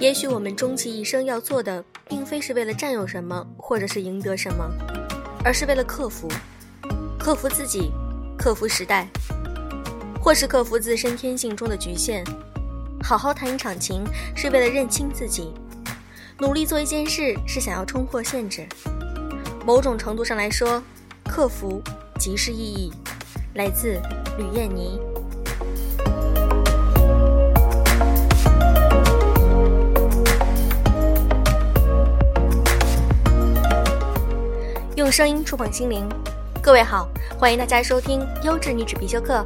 也许我们终其一生要做的，并非是为了占有什么，或者是赢得什么，而是为了克服，克服自己，克服时代，或是克服自身天性中的局限。好好谈一场情，是为了认清自己；努力做一件事，是想要冲破限制。某种程度上来说，克服即是意义。来自吕燕妮。用声音触碰心灵，各位好，欢迎大家收听优质女子必修课，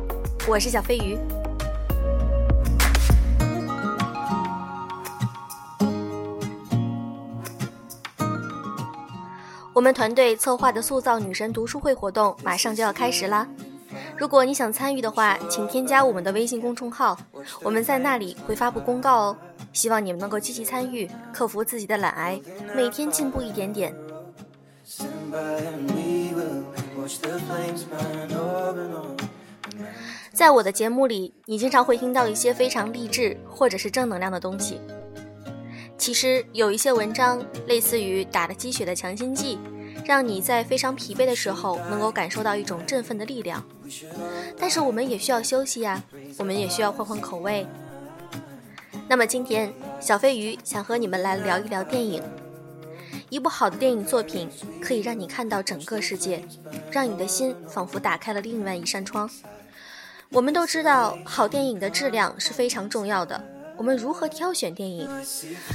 我是小飞鱼。我们团队策划的塑造女神读书会活动马上就要开始啦！如果你想参与的话，请添加我们的微信公众号，我们在那里会发布公告哦。希望你们能够积极参与，克服自己的懒癌，每天进步一点点。在我的节目里，你经常会听到一些非常励志或者是正能量的东西。其实有一些文章类似于打了鸡血的强心剂，让你在非常疲惫的时候能够感受到一种振奋的力量。但是我们也需要休息呀，我们也需要换换口味。那么今天，小飞鱼想和你们来聊一聊电影。一部好的电影作品可以让你看到整个世界，让你的心仿佛打开了另外一扇窗。我们都知道，好电影的质量是非常重要的。我们如何挑选电影？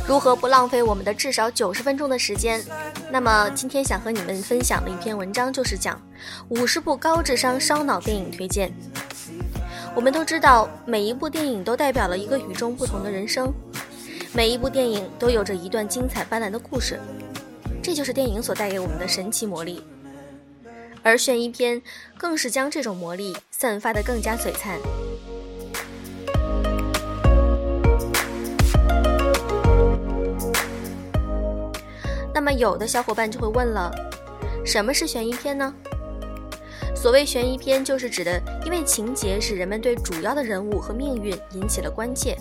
如何不浪费我们的至少九十分钟的时间？那么今天想和你们分享的一篇文章就是讲五十部高智商烧脑电影推荐。我们都知道，每一部电影都代表了一个与众不同的人生，每一部电影都有着一段精彩斑斓的故事。这就是电影所带给我们的神奇魔力，而悬疑片更是将这种魔力散发得更加璀璨。那么，有的小伙伴就会问了：什么是悬疑片呢？所谓悬疑片，就是指的因为情节使人们对主要的人物和命运引起了关切，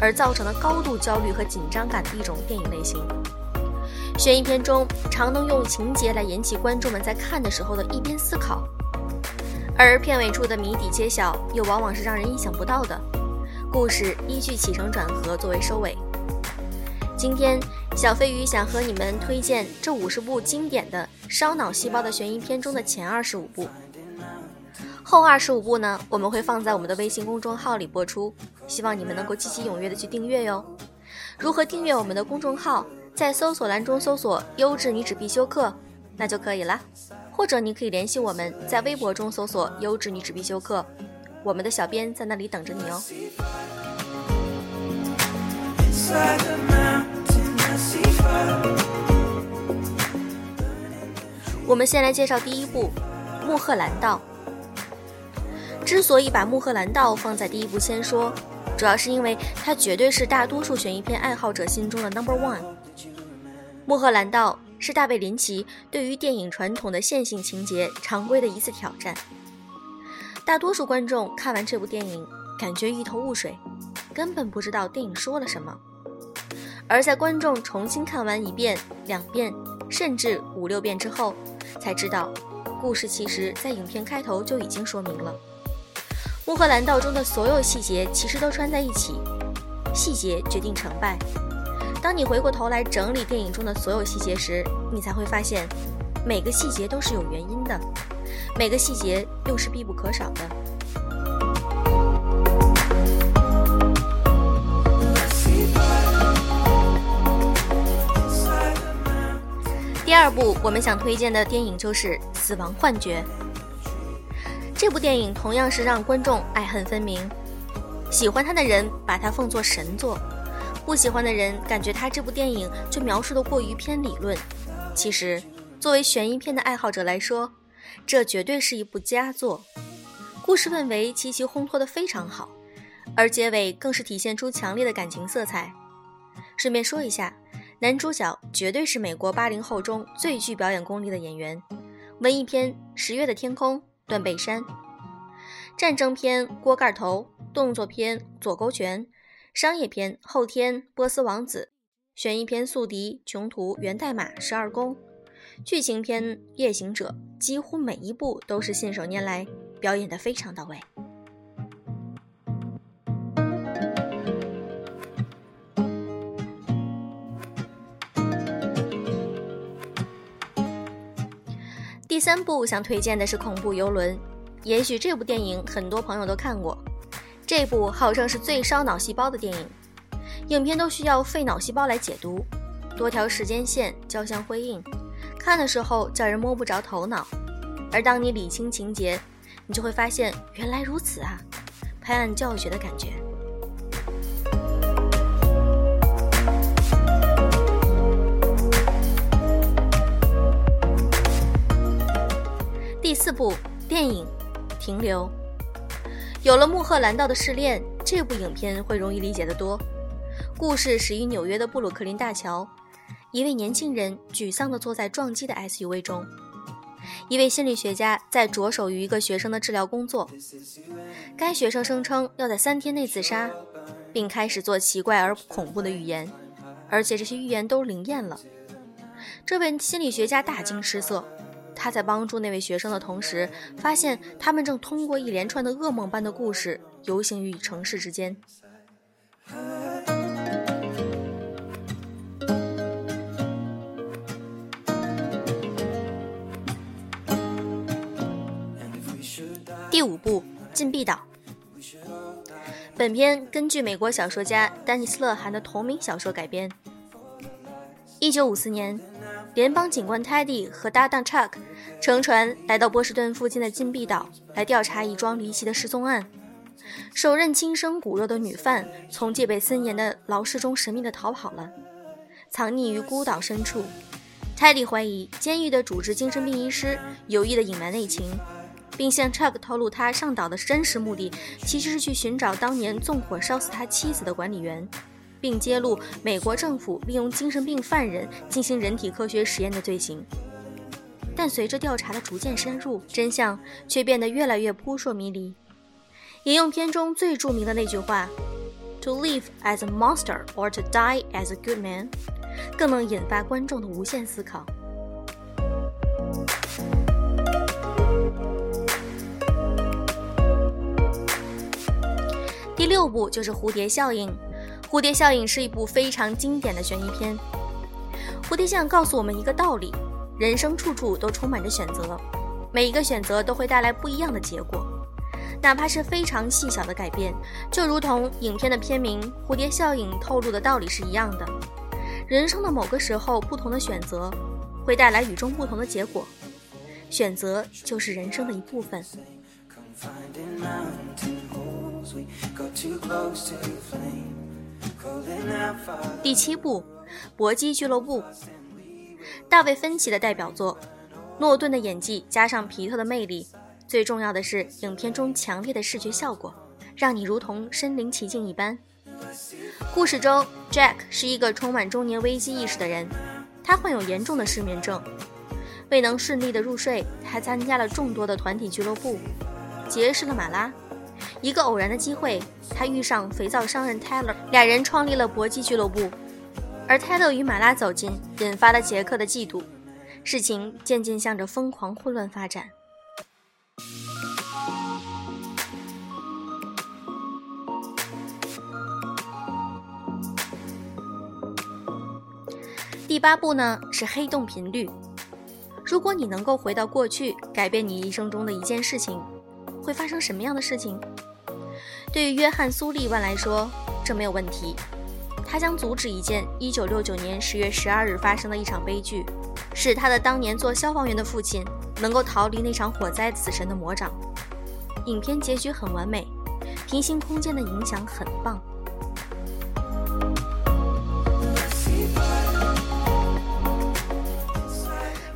而造成了高度焦虑和紧张感的一种电影类型。悬疑片中常能用情节来引起观众们在看的时候的一边思考，而片尾处的谜底揭晓又往往是让人意想不到的，故事依据起承转合作为收尾。今天小飞鱼想和你们推荐这五十部经典的烧脑细胞的悬疑片中的前二十五部，后二十五部呢我们会放在我们的微信公众号里播出，希望你们能够积极踊跃的去订阅哟。如何订阅我们的公众号？在搜索栏中搜索“优质女子必修课”，那就可以了。或者你可以联系我们，在微博中搜索“优质女子必修课”，我们的小编在那里等着你哦。我们先来介绍第一部《穆赫兰道》。之所以把《穆赫兰道》放在第一部先说，主要是因为它绝对是大多数悬疑片爱好者心中的 Number One。《穆赫兰道》是大卫林奇对于电影传统的线性情节常规的一次挑战。大多数观众看完这部电影，感觉一头雾水，根本不知道电影说了什么。而在观众重新看完一遍、两遍，甚至五六遍之后，才知道，故事其实在影片开头就已经说明了。《穆赫兰道》中的所有细节其实都串在一起，细节决定成败。当你回过头来整理电影中的所有细节时，你才会发现，每个细节都是有原因的，每个细节又是必不可少的。第二部我们想推荐的电影就是《死亡幻觉》。这部电影同样是让观众爱恨分明，喜欢它的人把它奉作神作。不喜欢的人感觉他这部电影就描述的过于偏理论。其实，作为悬疑片的爱好者来说，这绝对是一部佳作。故事氛围极其烘托的非常好，而结尾更是体现出强烈的感情色彩。顺便说一下，男主角绝对是美国八零后中最具表演功力的演员。文艺片《十月的天空》断背山，战争片锅盖头，动作片左勾拳。商业片《后天》《波斯王子》悬疑片《宿敌》《穷途》《源代码》《十二宫》，剧情片《夜行者》，几乎每一部都是信手拈来，表演的非常到位。第三部想推荐的是《恐怖游轮》，也许这部电影很多朋友都看过。这部号称是最烧脑细胞的电影，影片都需要费脑细胞来解读，多条时间线交相辉映，看的时候叫人摸不着头脑。而当你理清情节，你就会发现原来如此啊，拍案叫绝的感觉。第四部电影《停留》。有了穆赫兰道的试炼，这部影片会容易理解得多。故事始于纽约的布鲁克林大桥，一位年轻人沮丧地坐在撞击的 SUV 中。一位心理学家在着手于一个学生的治疗工作，该学生声称要在三天内自杀，并开始做奇怪而恐怖的预言，而且这些预言都灵验了。这位心理学家大惊失色。他在帮助那位学生的同时，发现他们正通过一连串的噩梦般的故事游行于城市之间。第五部《禁闭岛》。本片根据美国小说家丹尼斯·勒韩的同名小说改编。一九五四年。联邦警官泰迪和搭档 Chuck 乘船来到波士顿附近的禁闭岛，来调查一桩离奇的失踪案。手刃轻生骨肉的女犯从戒备森严的牢室中神秘地逃跑了，藏匿于孤岛深处。泰迪怀疑监狱的主治精神病医师有意地隐瞒内情，并向 Chuck 透露他上岛的真实目的其实是去寻找当年纵火烧死他妻子的管理员。并揭露美国政府利用精神病犯人进行人体科学实验的罪行，但随着调查的逐渐深入，真相却变得越来越扑朔迷离。引用片中最著名的那句话：“To live as a monster or to die as a good man”，更能引发观众的无限思考。第六部就是《蝴蝶效应》。蝴蝶效应是一部非常经典的悬疑片。蝴蝶效应告诉我们一个道理：人生处处都充满着选择，每一个选择都会带来不一样的结果，哪怕是非常细小的改变，就如同影片的片名《蝴蝶效应》透露的道理是一样的。人生的某个时候，不同的选择会带来与众不同的结果，选择就是人生的一部分。第七部《搏击俱乐部》，大卫·芬奇的代表作，诺顿的演技加上皮特的魅力，最重要的是影片中强烈的视觉效果，让你如同身临其境一般。故事中，Jack 是一个充满中年危机意识的人，他患有严重的失眠症，未能顺利的入睡，还参加了众多的团体俱乐部，结识了马拉。一个偶然的机会，他遇上肥皂商人 Taylor，俩人创立了搏击俱乐部。而泰勒与马拉走近，引发了杰克的嫉妒，事情渐渐向着疯狂混乱发展。第八步呢是黑洞频率。如果你能够回到过去，改变你一生中的一件事情。会发生什么样的事情？对于约翰·苏利万来说，这没有问题。他将阻止一件1969年10月12日发生的一场悲剧，使他的当年做消防员的父亲能够逃离那场火灾死神的魔掌。影片结局很完美，平行空间的影响很棒。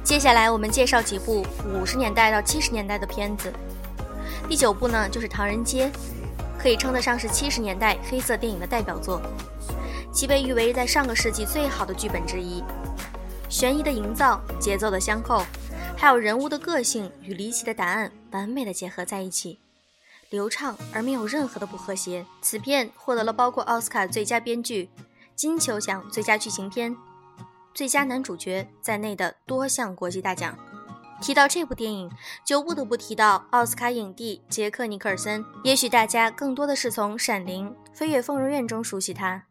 接下来我们介绍几部50年代到70年代的片子。第九部呢，就是《唐人街》，可以称得上是七十年代黑色电影的代表作，其被誉为在上个世纪最好的剧本之一。悬疑的营造、节奏的相扣，还有人物的个性与离奇的答案完美的结合在一起，流畅而没有任何的不和谐。此片获得了包括奥斯卡最佳编剧、金球奖最佳剧情片、最佳男主角在内的多项国际大奖。提到这部电影，就不得不提到奥斯卡影帝杰克尼克尔森。也许大家更多的是从《闪灵》《飞越疯人院》中熟悉他。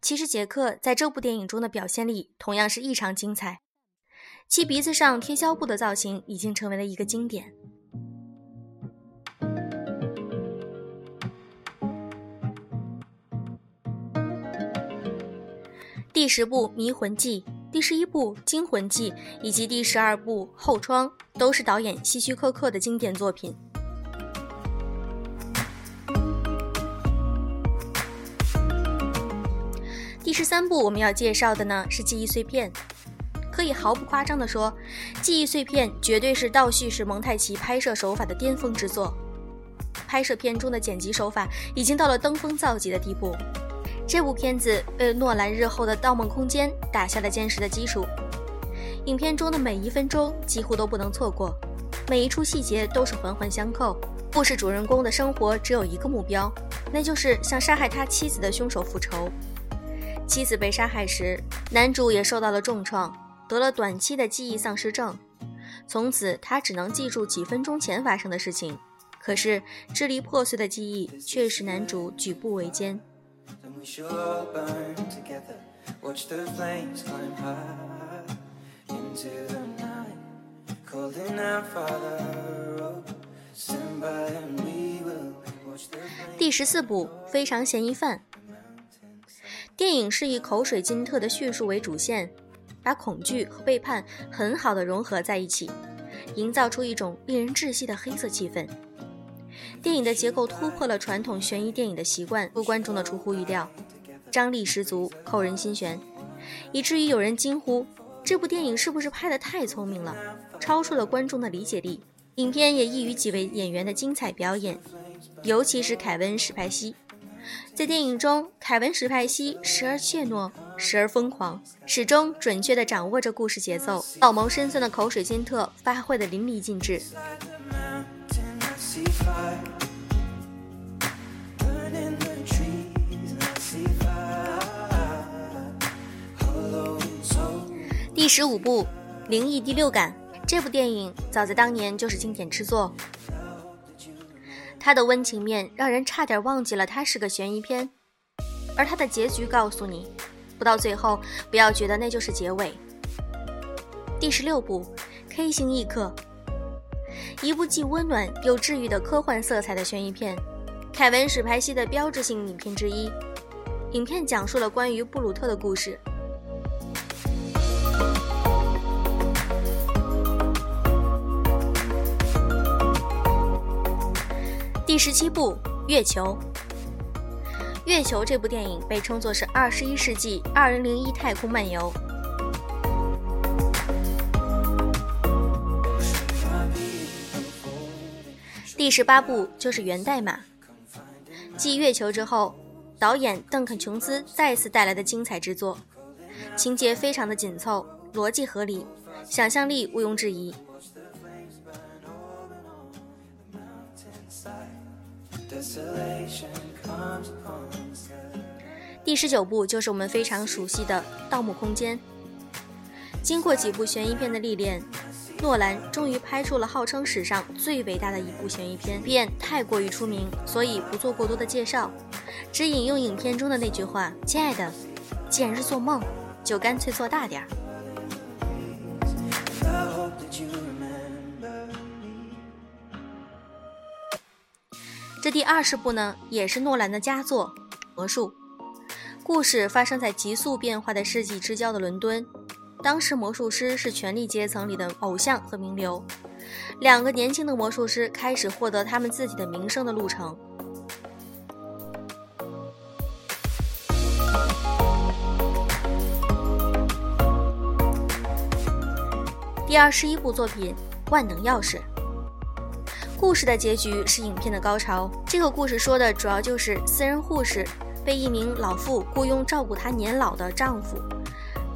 其实杰克在这部电影中的表现力同样是异常精彩，其鼻子上贴胶布的造型已经成为了一个经典。第十部《迷魂记》。第十一部《惊魂记》以及第十二部《后窗》都是导演希区柯克的经典作品。第十三部我们要介绍的呢是《记忆碎片》，可以毫不夸张地说，《记忆碎片》绝对是倒叙式蒙太奇拍摄手法的巅峰之作。拍摄片中的剪辑手法已经到了登峰造极的地步。这部片子为诺兰日后的《盗梦空间》打下了坚实的基础。影片中的每一分钟几乎都不能错过，每一处细节都是环环相扣。故事主人公的生活只有一个目标，那就是向杀害他妻子的凶手复仇。妻子被杀害时，男主也受到了重创，得了短期的记忆丧失症，从此他只能记住几分钟前发生的事情。可是支离破碎的记忆却使男主举步维艰。第十四部《非常嫌疑犯》电影是以口水金特的叙述为主线，把恐惧和背叛很好的融合在一起，营造出一种令人窒息的黑色气氛。电影的结构突破了传统悬疑电影的习惯，入观众的出乎意料，张力十足，扣人心弦，以至于有人惊呼：这部电影是不是拍得太聪明了，超出了观众的理解力？影片也异于几位演员的精彩表演，尤其是凯文·史派西。在电影中，凯文·史派西时而怯懦，时而疯狂，始终准确地掌握着故事节奏。老谋深算的口水金特发挥得淋漓尽致。第十五部《灵异第六感》这部电影早在当年就是经典之作，它的温情面让人差点忘记了它是个悬疑片，而它的结局告诉你，不到最后不要觉得那就是结尾。第十六部《K 星异客》，一部既温暖又治愈的科幻色彩的悬疑片，凯文·史派西的标志性影片之一。影片讲述了关于布鲁特的故事。第十七部《月球》。《月球》这部电影被称作是二十一世纪二零零一太空漫游。第十八部就是《源代码》。继《月球》之后，导演邓肯·琼斯再次带来的精彩之作，情节非常的紧凑，逻辑合理，想象力毋庸置疑。第十九部就是我们非常熟悉的《盗墓空间》。经过几部悬疑片的历练，诺兰终于拍出了号称史上最伟大的一部悬疑片。片太过于出名，所以不做过多的介绍，只引用影片中的那句话：“亲爱的，既然是做梦，就干脆做大点儿。”这第二十部呢，也是诺兰的佳作《魔术》。故事发生在急速变化的世纪之交的伦敦，当时魔术师是权力阶层里的偶像和名流。两个年轻的魔术师开始获得他们自己的名声的路程。第二十一部作品《万能钥匙》。故事的结局是影片的高潮。这个故事说的主要就是私人护士被一名老妇雇佣照顾她年老的丈夫。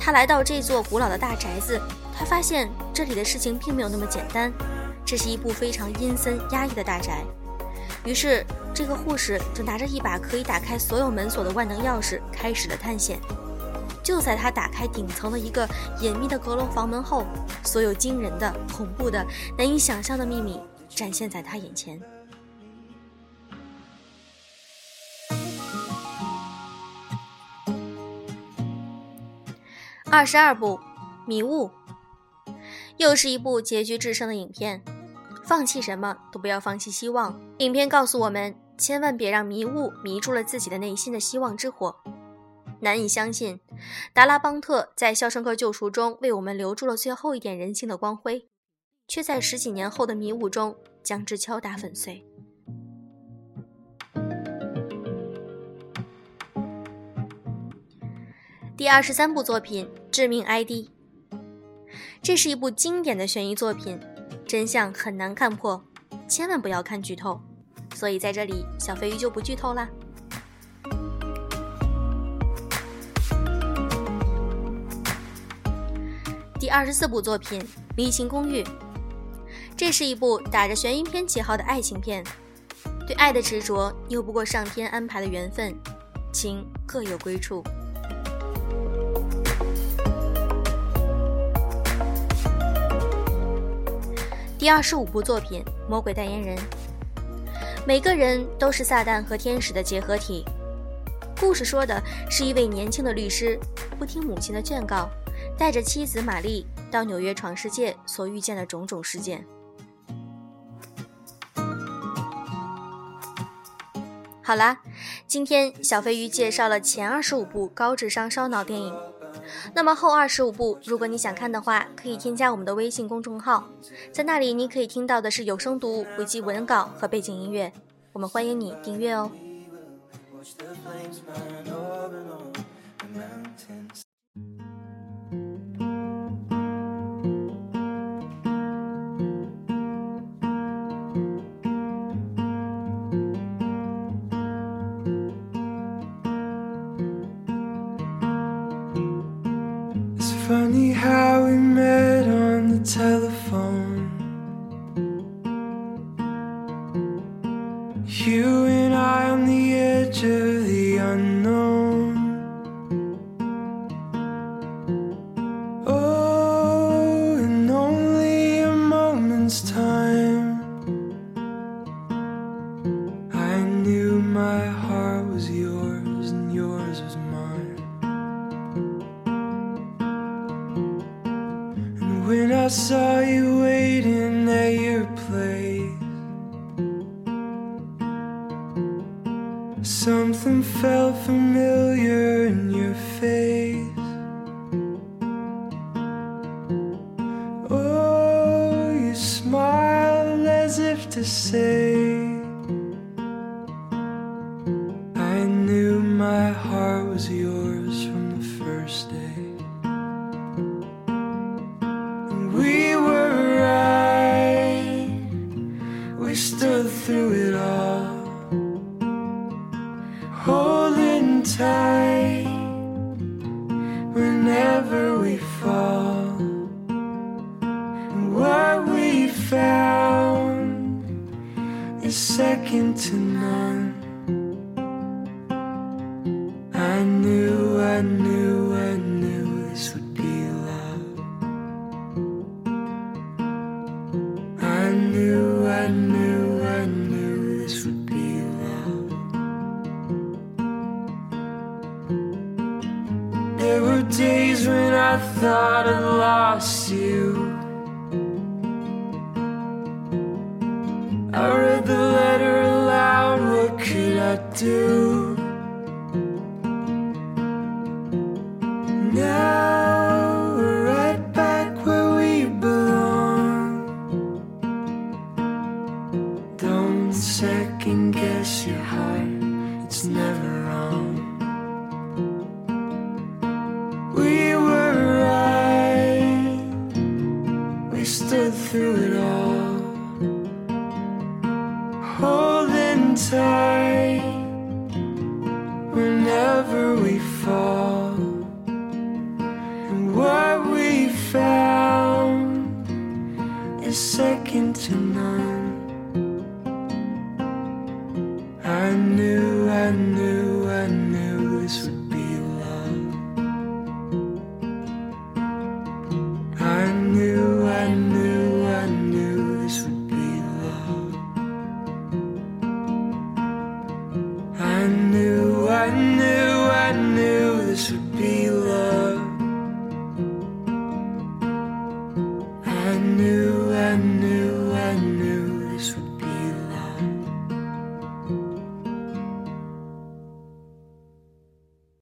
他来到这座古老的大宅子，他发现这里的事情并没有那么简单。这是一部非常阴森压抑的大宅，于是，这个护士就拿着一把可以打开所有门锁的万能钥匙，开始了探险。就在他打开顶层的一个隐秘的阁楼房门后，所有惊人的、恐怖的、难以想象的秘密展现在他眼前。二十二部迷雾，又是一部结局制胜的影片。放弃什么都不要放弃希望。影片告诉我们，千万别让迷雾迷住了自己的内心的希望之火。难以相信，达拉邦特在《肖申克救赎》中为我们留住了最后一点人性的光辉，却在十几年后的迷雾中将之敲打粉碎。第二十三部作品《致命 ID》，这是一部经典的悬疑作品。真相很难看破，千万不要看剧透。所以在这里，小飞鱼就不剧透啦。第二十四部作品《迷情公寓》，这是一部打着悬疑片旗号的爱情片。对爱的执着，拗不过上天安排的缘分，情各有归处。第二十五部作品《魔鬼代言人》，每个人都是撒旦和天使的结合体。故事说的是一位年轻的律师，不听母亲的劝告，带着妻子玛丽到纽约闯世界所遇见的种种事件。好啦，今天小飞鱼介绍了前二十五部高智商烧脑电影。那么后二十五部，如果你想看的话，可以添加我们的微信公众号，在那里你可以听到的是有声读物、以及文稿和背景音乐。我们欢迎你订阅哦。Funny how we met on the telephone. Something felt familiar in your face. Oh, you smiled as if to say, second to none. second to none. I knew, I knew.